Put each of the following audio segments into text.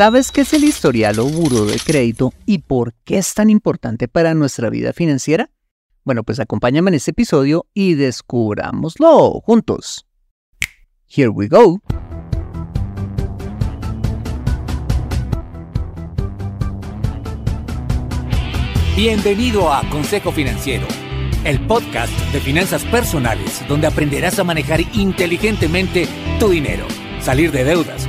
¿Sabes qué es el historial o buro de crédito y por qué es tan importante para nuestra vida financiera? Bueno, pues acompáñame en este episodio y descubrámoslo juntos. Here we go. Bienvenido a Consejo Financiero, el podcast de finanzas personales donde aprenderás a manejar inteligentemente tu dinero, salir de deudas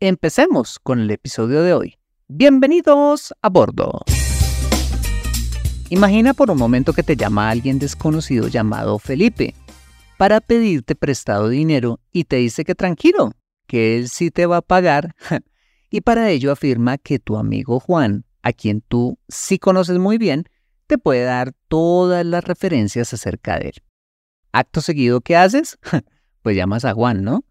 empecemos con el episodio de hoy. Bienvenidos a bordo. Imagina por un momento que te llama alguien desconocido llamado Felipe para pedirte prestado dinero y te dice que tranquilo, que él sí te va a pagar y para ello afirma que tu amigo Juan, a quien tú sí conoces muy bien, te puede dar todas las referencias acerca de él. Acto seguido, ¿qué haces? Pues llamas a Juan, ¿no?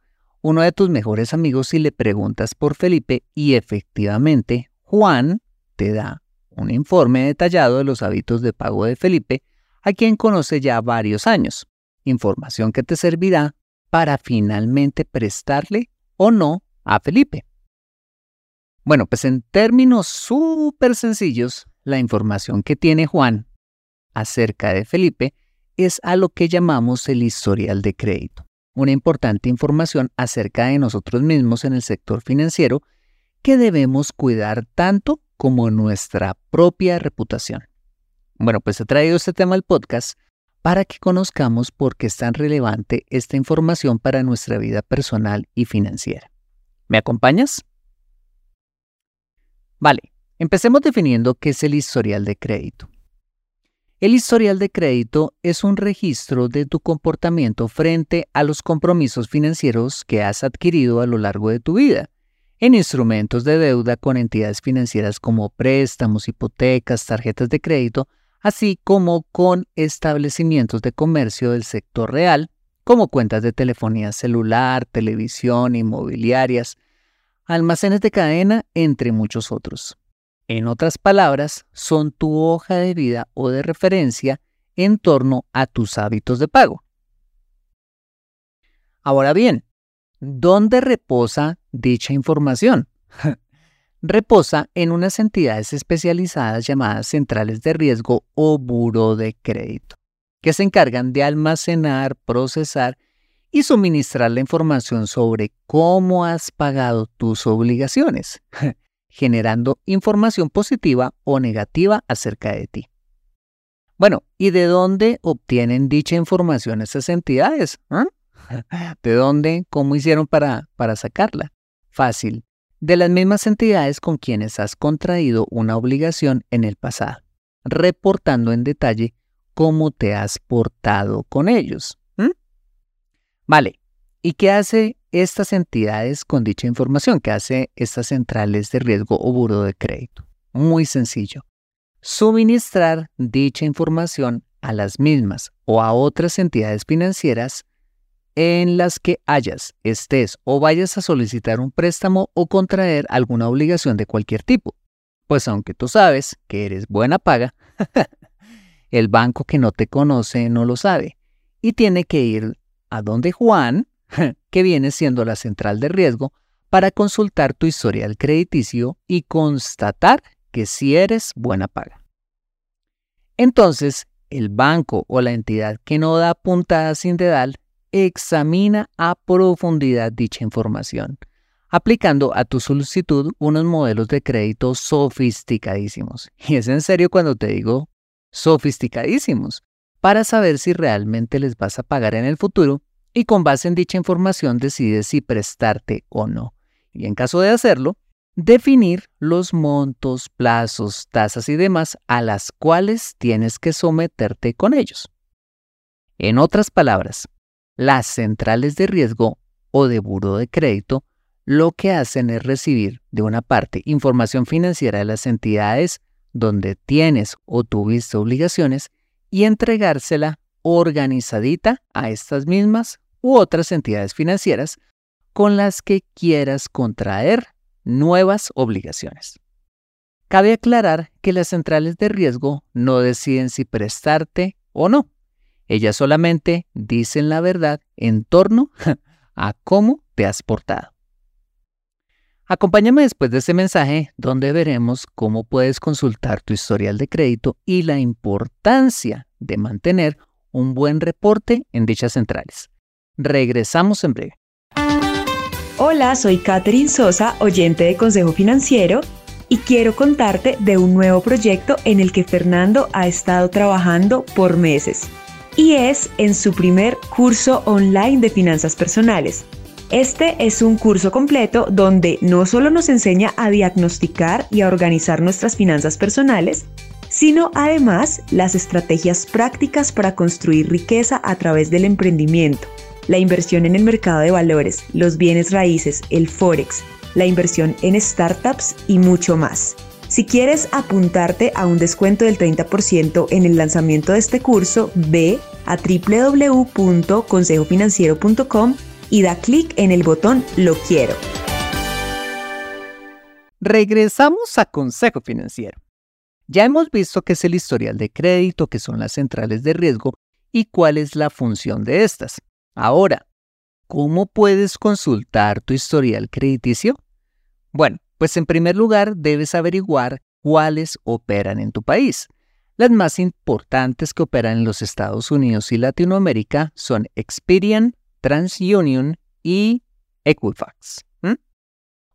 Uno de tus mejores amigos y le preguntas por Felipe y efectivamente Juan te da un informe detallado de los hábitos de pago de Felipe, a quien conoce ya varios años, información que te servirá para finalmente prestarle o no a Felipe. Bueno, pues en términos súper sencillos, la información que tiene Juan acerca de Felipe es a lo que llamamos el historial de crédito una importante información acerca de nosotros mismos en el sector financiero que debemos cuidar tanto como nuestra propia reputación. Bueno, pues he traído este tema al podcast para que conozcamos por qué es tan relevante esta información para nuestra vida personal y financiera. ¿Me acompañas? Vale, empecemos definiendo qué es el historial de crédito. El historial de crédito es un registro de tu comportamiento frente a los compromisos financieros que has adquirido a lo largo de tu vida, en instrumentos de deuda con entidades financieras como préstamos, hipotecas, tarjetas de crédito, así como con establecimientos de comercio del sector real, como cuentas de telefonía celular, televisión, inmobiliarias, almacenes de cadena, entre muchos otros. En otras palabras, son tu hoja de vida o de referencia en torno a tus hábitos de pago. Ahora bien, ¿dónde reposa dicha información? reposa en unas entidades especializadas llamadas centrales de riesgo o buro de crédito, que se encargan de almacenar, procesar y suministrar la información sobre cómo has pagado tus obligaciones. generando información positiva o negativa acerca de ti. Bueno, ¿y de dónde obtienen dicha información esas entidades? ¿Ah? ¿De dónde? ¿Cómo hicieron para, para sacarla? Fácil. De las mismas entidades con quienes has contraído una obligación en el pasado, reportando en detalle cómo te has portado con ellos. Vale, ¿y qué hace estas entidades con dicha información? ¿Qué hace estas centrales de riesgo o buro de crédito? Muy sencillo. Suministrar dicha información a las mismas o a otras entidades financieras en las que hayas, estés o vayas a solicitar un préstamo o contraer alguna obligación de cualquier tipo. Pues aunque tú sabes que eres buena paga, el banco que no te conoce no lo sabe y tiene que ir a donde Juan, que viene siendo la central de riesgo, para consultar tu historial crediticio y constatar que si eres buena paga. Entonces, el banco o la entidad que no da puntada sin dedal examina a profundidad dicha información, aplicando a tu solicitud unos modelos de crédito sofisticadísimos. Y es en serio cuando te digo sofisticadísimos, para saber si realmente les vas a pagar en el futuro y con base en dicha información decides si prestarte o no. Y en caso de hacerlo, definir los montos, plazos, tasas y demás a las cuales tienes que someterte con ellos. En otras palabras, las centrales de riesgo o de buro de crédito lo que hacen es recibir de una parte información financiera de las entidades donde tienes o tuviste obligaciones y entregársela organizadita a estas mismas u otras entidades financieras con las que quieras contraer nuevas obligaciones. Cabe aclarar que las centrales de riesgo no deciden si prestarte o no. Ellas solamente dicen la verdad en torno a cómo te has portado. Acompáñame después de este mensaje donde veremos cómo puedes consultar tu historial de crédito y la importancia de mantener un buen reporte en dichas centrales. Regresamos en breve. Hola, soy Catherine Sosa, oyente de Consejo Financiero, y quiero contarte de un nuevo proyecto en el que Fernando ha estado trabajando por meses y es en su primer curso online de finanzas personales. Este es un curso completo donde no solo nos enseña a diagnosticar y a organizar nuestras finanzas personales, sino además las estrategias prácticas para construir riqueza a través del emprendimiento, la inversión en el mercado de valores, los bienes raíces, el forex, la inversión en startups y mucho más. Si quieres apuntarte a un descuento del 30% en el lanzamiento de este curso, ve a www.consejofinanciero.com y da clic en el botón Lo quiero. Regresamos a Consejo Financiero. Ya hemos visto qué es el historial de crédito, qué son las centrales de riesgo y cuál es la función de estas. Ahora, ¿cómo puedes consultar tu historial crediticio? Bueno, pues en primer lugar debes averiguar cuáles operan en tu país. Las más importantes que operan en los Estados Unidos y Latinoamérica son Experian, TransUnion y Equifax.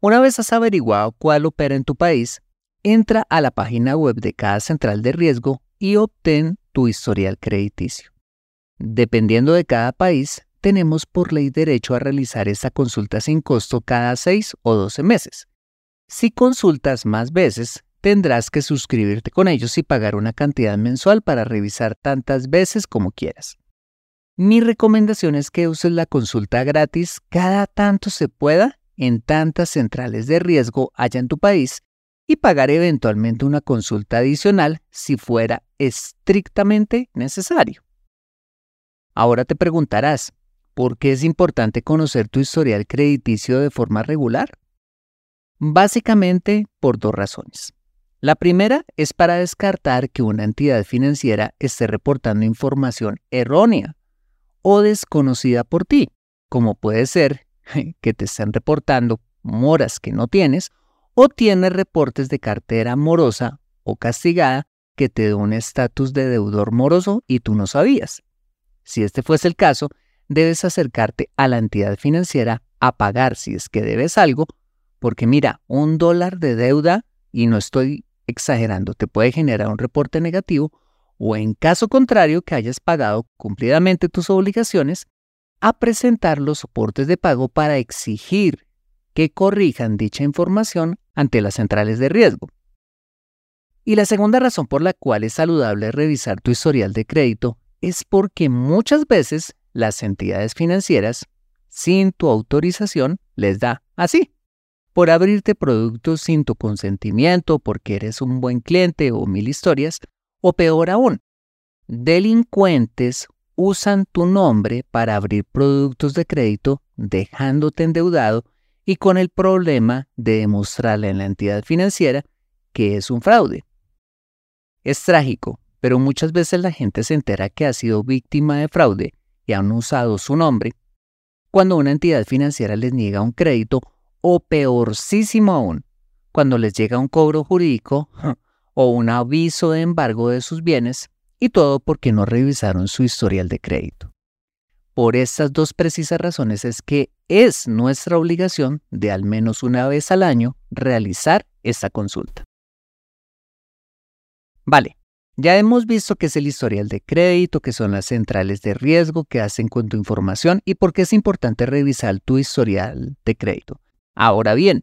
Una vez has averiguado cuál opera en tu país, entra a la página web de cada central de riesgo y obtén tu historial crediticio. Dependiendo de cada país, tenemos por ley derecho a realizar esta consulta sin costo cada 6 o 12 meses. Si consultas más veces, tendrás que suscribirte con ellos y pagar una cantidad mensual para revisar tantas veces como quieras. Mi recomendación es que uses la consulta gratis cada tanto se pueda en tantas centrales de riesgo haya en tu país y pagar eventualmente una consulta adicional si fuera estrictamente necesario. Ahora te preguntarás, ¿por qué es importante conocer tu historial crediticio de forma regular? Básicamente por dos razones. La primera es para descartar que una entidad financiera esté reportando información errónea o desconocida por ti, como puede ser que te estén reportando moras que no tienes o tienes reportes de cartera morosa o castigada que te da un estatus de deudor moroso y tú no sabías. Si este fuese el caso, debes acercarte a la entidad financiera a pagar si es que debes algo porque mira, un dólar de deuda, y no estoy exagerando, te puede generar un reporte negativo o en caso contrario que hayas pagado cumplidamente tus obligaciones, a presentar los soportes de pago para exigir que corrijan dicha información ante las centrales de riesgo. Y la segunda razón por la cual es saludable revisar tu historial de crédito es porque muchas veces las entidades financieras, sin tu autorización, les da así, por abrirte productos sin tu consentimiento, porque eres un buen cliente o mil historias, o peor aún, delincuentes usan tu nombre para abrir productos de crédito dejándote endeudado y con el problema de demostrarle a la entidad financiera que es un fraude. Es trágico, pero muchas veces la gente se entera que ha sido víctima de fraude y han usado su nombre cuando una entidad financiera les niega un crédito o peorcísimo aún, cuando les llega un cobro jurídico o un aviso de embargo de sus bienes y todo porque no revisaron su historial de crédito. Por estas dos precisas razones es que es nuestra obligación de al menos una vez al año realizar esta consulta. Vale, ya hemos visto qué es el historial de crédito, qué son las centrales de riesgo que hacen con tu información y por qué es importante revisar tu historial de crédito. Ahora bien,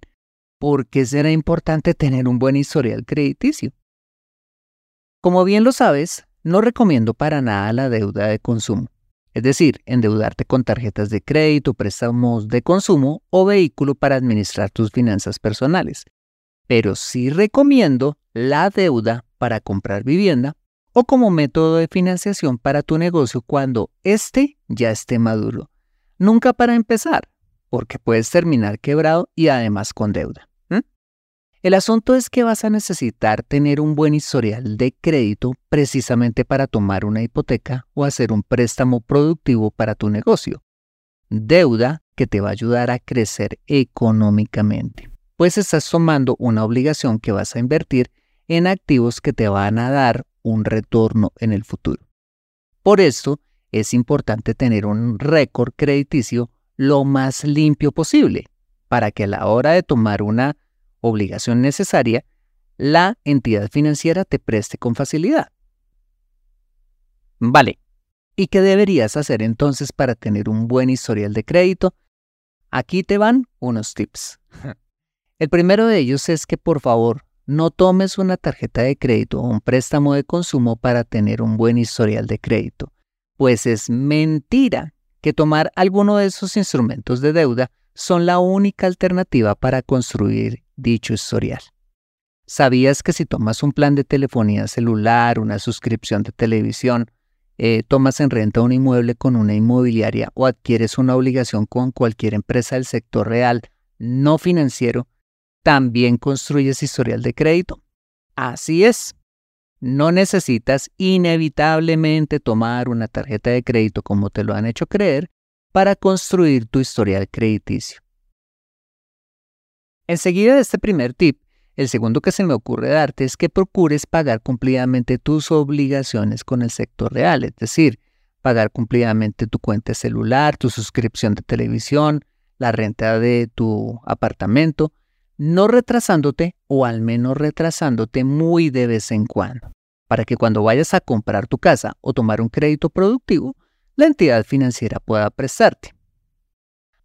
¿por qué será importante tener un buen historial crediticio? Como bien lo sabes, no recomiendo para nada la deuda de consumo es decir, endeudarte con tarjetas de crédito, préstamos de consumo o vehículo para administrar tus finanzas personales. Pero sí recomiendo la deuda para comprar vivienda o como método de financiación para tu negocio cuando éste ya esté maduro. Nunca para empezar, porque puedes terminar quebrado y además con deuda. El asunto es que vas a necesitar tener un buen historial de crédito precisamente para tomar una hipoteca o hacer un préstamo productivo para tu negocio. Deuda que te va a ayudar a crecer económicamente, pues estás tomando una obligación que vas a invertir en activos que te van a dar un retorno en el futuro. Por esto, es importante tener un récord crediticio lo más limpio posible, para que a la hora de tomar una obligación necesaria, la entidad financiera te preste con facilidad. Vale, ¿y qué deberías hacer entonces para tener un buen historial de crédito? Aquí te van unos tips. El primero de ellos es que por favor no tomes una tarjeta de crédito o un préstamo de consumo para tener un buen historial de crédito, pues es mentira que tomar alguno de esos instrumentos de deuda son la única alternativa para construir dicho historial. ¿Sabías que si tomas un plan de telefonía celular, una suscripción de televisión, eh, tomas en renta un inmueble con una inmobiliaria o adquieres una obligación con cualquier empresa del sector real no financiero, también construyes historial de crédito? Así es. No necesitas inevitablemente tomar una tarjeta de crédito como te lo han hecho creer para construir tu historial crediticio. Enseguida de este primer tip, el segundo que se me ocurre darte es que procures pagar cumplidamente tus obligaciones con el sector real, es decir, pagar cumplidamente tu cuenta celular, tu suscripción de televisión, la renta de tu apartamento, no retrasándote o al menos retrasándote muy de vez en cuando, para que cuando vayas a comprar tu casa o tomar un crédito productivo, la entidad financiera pueda prestarte.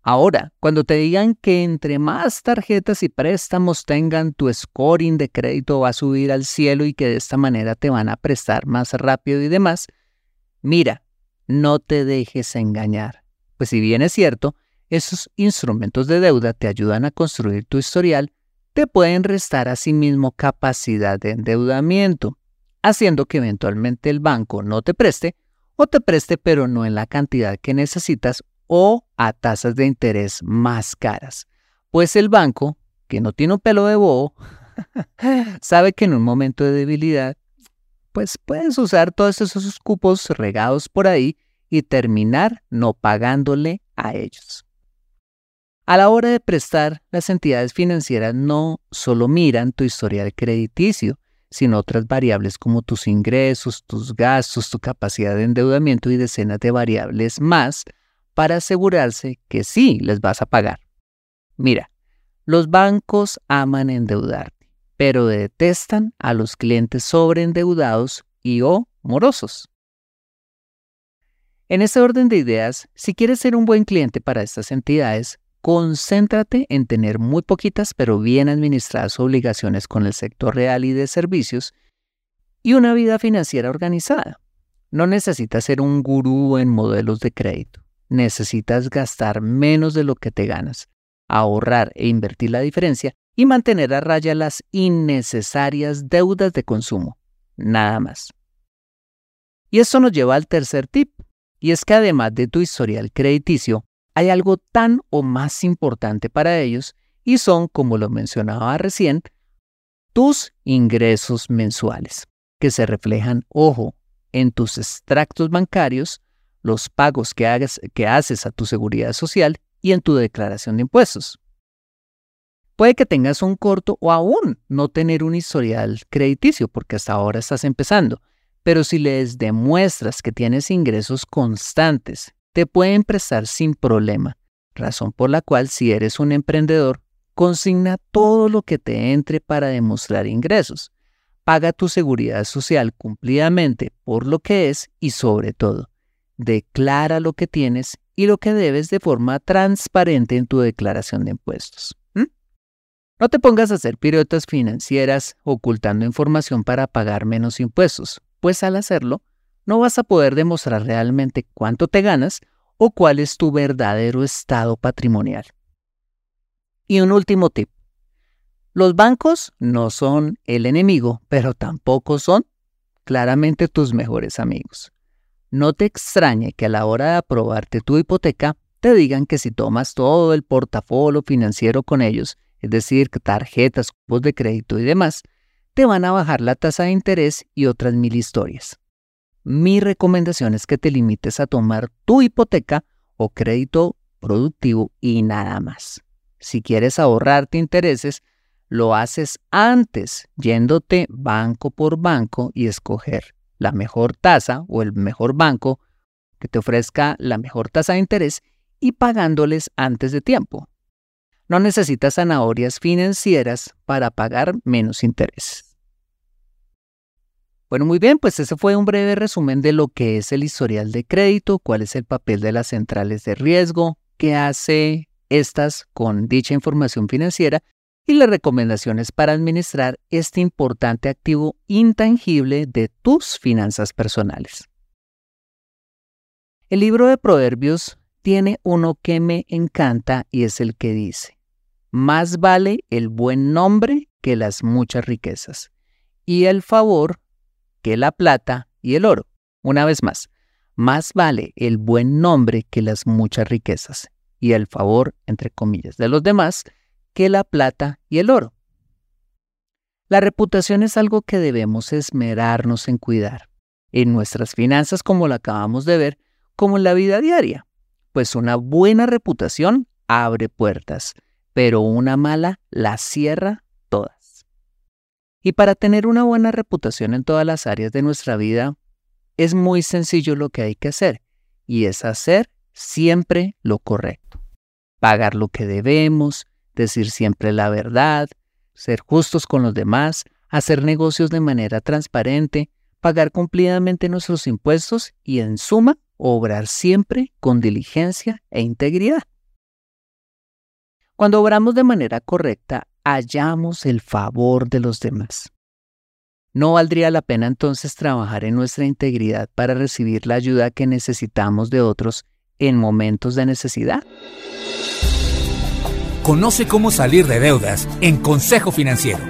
Ahora, cuando te digan que entre más tarjetas y préstamos tengan, tu scoring de crédito va a subir al cielo y que de esta manera te van a prestar más rápido y demás, mira, no te dejes engañar. Pues si bien es cierto, esos instrumentos de deuda te ayudan a construir tu historial, te pueden restar asimismo capacidad de endeudamiento, haciendo que eventualmente el banco no te preste o te preste pero no en la cantidad que necesitas o a tasas de interés más caras. Pues el banco, que no tiene un pelo de bobo, sabe que en un momento de debilidad, pues puedes usar todos esos cupos regados por ahí y terminar no pagándole a ellos. A la hora de prestar, las entidades financieras no solo miran tu historial crediticio, sino otras variables como tus ingresos, tus gastos, tu capacidad de endeudamiento y decenas de variables más para asegurarse que sí les vas a pagar. Mira, los bancos aman endeudarte, pero detestan a los clientes sobreendeudados y o morosos. En ese orden de ideas, si quieres ser un buen cliente para estas entidades, concéntrate en tener muy poquitas pero bien administradas obligaciones con el sector real y de servicios y una vida financiera organizada. No necesitas ser un gurú en modelos de crédito. Necesitas gastar menos de lo que te ganas, ahorrar e invertir la diferencia y mantener a raya las innecesarias deudas de consumo. Nada más. Y esto nos lleva al tercer tip, y es que además de tu historial crediticio, hay algo tan o más importante para ellos y son, como lo mencionaba recién, tus ingresos mensuales, que se reflejan, ojo, en tus extractos bancarios, los pagos que, hagas, que haces a tu seguridad social y en tu declaración de impuestos. Puede que tengas un corto o aún no tener un historial crediticio porque hasta ahora estás empezando, pero si les demuestras que tienes ingresos constantes, te pueden prestar sin problema, razón por la cual si eres un emprendedor, consigna todo lo que te entre para demostrar ingresos. Paga tu seguridad social cumplidamente por lo que es y sobre todo, declara lo que tienes y lo que debes de forma transparente en tu declaración de impuestos. No te pongas a hacer piruetas financieras ocultando información para pagar menos impuestos, pues al hacerlo, no vas a poder demostrar realmente cuánto te ganas o cuál es tu verdadero estado patrimonial. Y un último tip. Los bancos no son el enemigo, pero tampoco son claramente tus mejores amigos. No te extrañe que a la hora de aprobarte tu hipoteca te digan que si tomas todo el portafolio financiero con ellos, es decir, tarjetas, cupos de crédito y demás, te van a bajar la tasa de interés y otras mil historias. Mi recomendación es que te limites a tomar tu hipoteca o crédito productivo y nada más. Si quieres ahorrarte intereses, lo haces antes, yéndote banco por banco y escoger la mejor tasa o el mejor banco que te ofrezca la mejor tasa de interés y pagándoles antes de tiempo. No necesitas zanahorias financieras para pagar menos intereses. Bueno, muy bien, pues ese fue un breve resumen de lo que es el historial de crédito, cuál es el papel de las centrales de riesgo, qué hace estas con dicha información financiera y las recomendaciones para administrar este importante activo intangible de tus finanzas personales. El libro de Proverbios tiene uno que me encanta y es el que dice, más vale el buen nombre que las muchas riquezas, y el favor que la plata y el oro. Una vez más, más vale el buen nombre que las muchas riquezas, y el favor, entre comillas, de los demás que la plata y el oro. La reputación es algo que debemos esmerarnos en cuidar, en nuestras finanzas como lo acabamos de ver, como en la vida diaria, pues una buena reputación abre puertas, pero una mala la cierra. Y para tener una buena reputación en todas las áreas de nuestra vida, es muy sencillo lo que hay que hacer, y es hacer siempre lo correcto. Pagar lo que debemos, decir siempre la verdad, ser justos con los demás, hacer negocios de manera transparente, pagar cumplidamente nuestros impuestos y, en suma, obrar siempre con diligencia e integridad. Cuando obramos de manera correcta, hallamos el favor de los demás. ¿No valdría la pena entonces trabajar en nuestra integridad para recibir la ayuda que necesitamos de otros en momentos de necesidad? Conoce cómo salir de deudas en Consejo Financiero.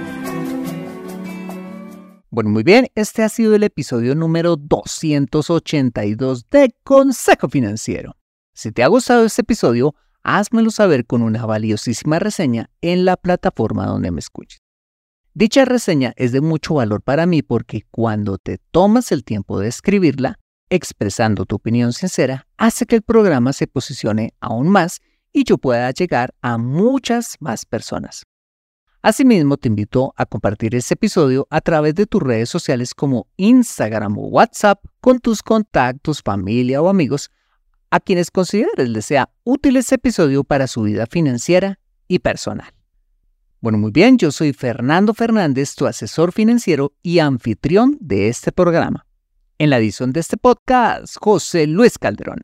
Bueno, muy bien, este ha sido el episodio número 282 de Consejo Financiero. Si te ha gustado este episodio, házmelo saber con una valiosísima reseña en la plataforma donde me escuches. Dicha reseña es de mucho valor para mí porque cuando te tomas el tiempo de escribirla, expresando tu opinión sincera, hace que el programa se posicione aún más y yo pueda llegar a muchas más personas. Asimismo, te invito a compartir este episodio a través de tus redes sociales como Instagram o WhatsApp con tus contactos, familia o amigos a quienes consideres les sea útil este episodio para su vida financiera y personal. Bueno, muy bien, yo soy Fernando Fernández, tu asesor financiero y anfitrión de este programa. En la edición de este podcast, José Luis Calderón.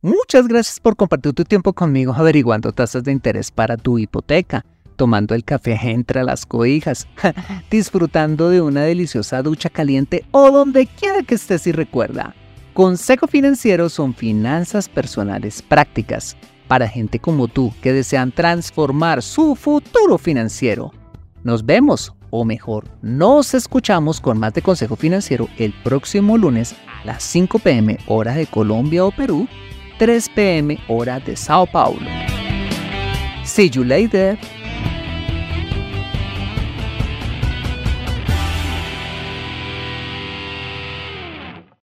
Muchas gracias por compartir tu tiempo conmigo averiguando tasas de interés para tu hipoteca, tomando el café entre las cobijas, disfrutando de una deliciosa ducha caliente o donde quiera que estés y recuerda. Consejo Financiero son finanzas personales prácticas para gente como tú que desean transformar su futuro financiero. Nos vemos, o mejor, nos escuchamos con más de Consejo Financiero el próximo lunes a las 5 pm hora de Colombia o Perú, 3 pm hora de Sao Paulo. See you later.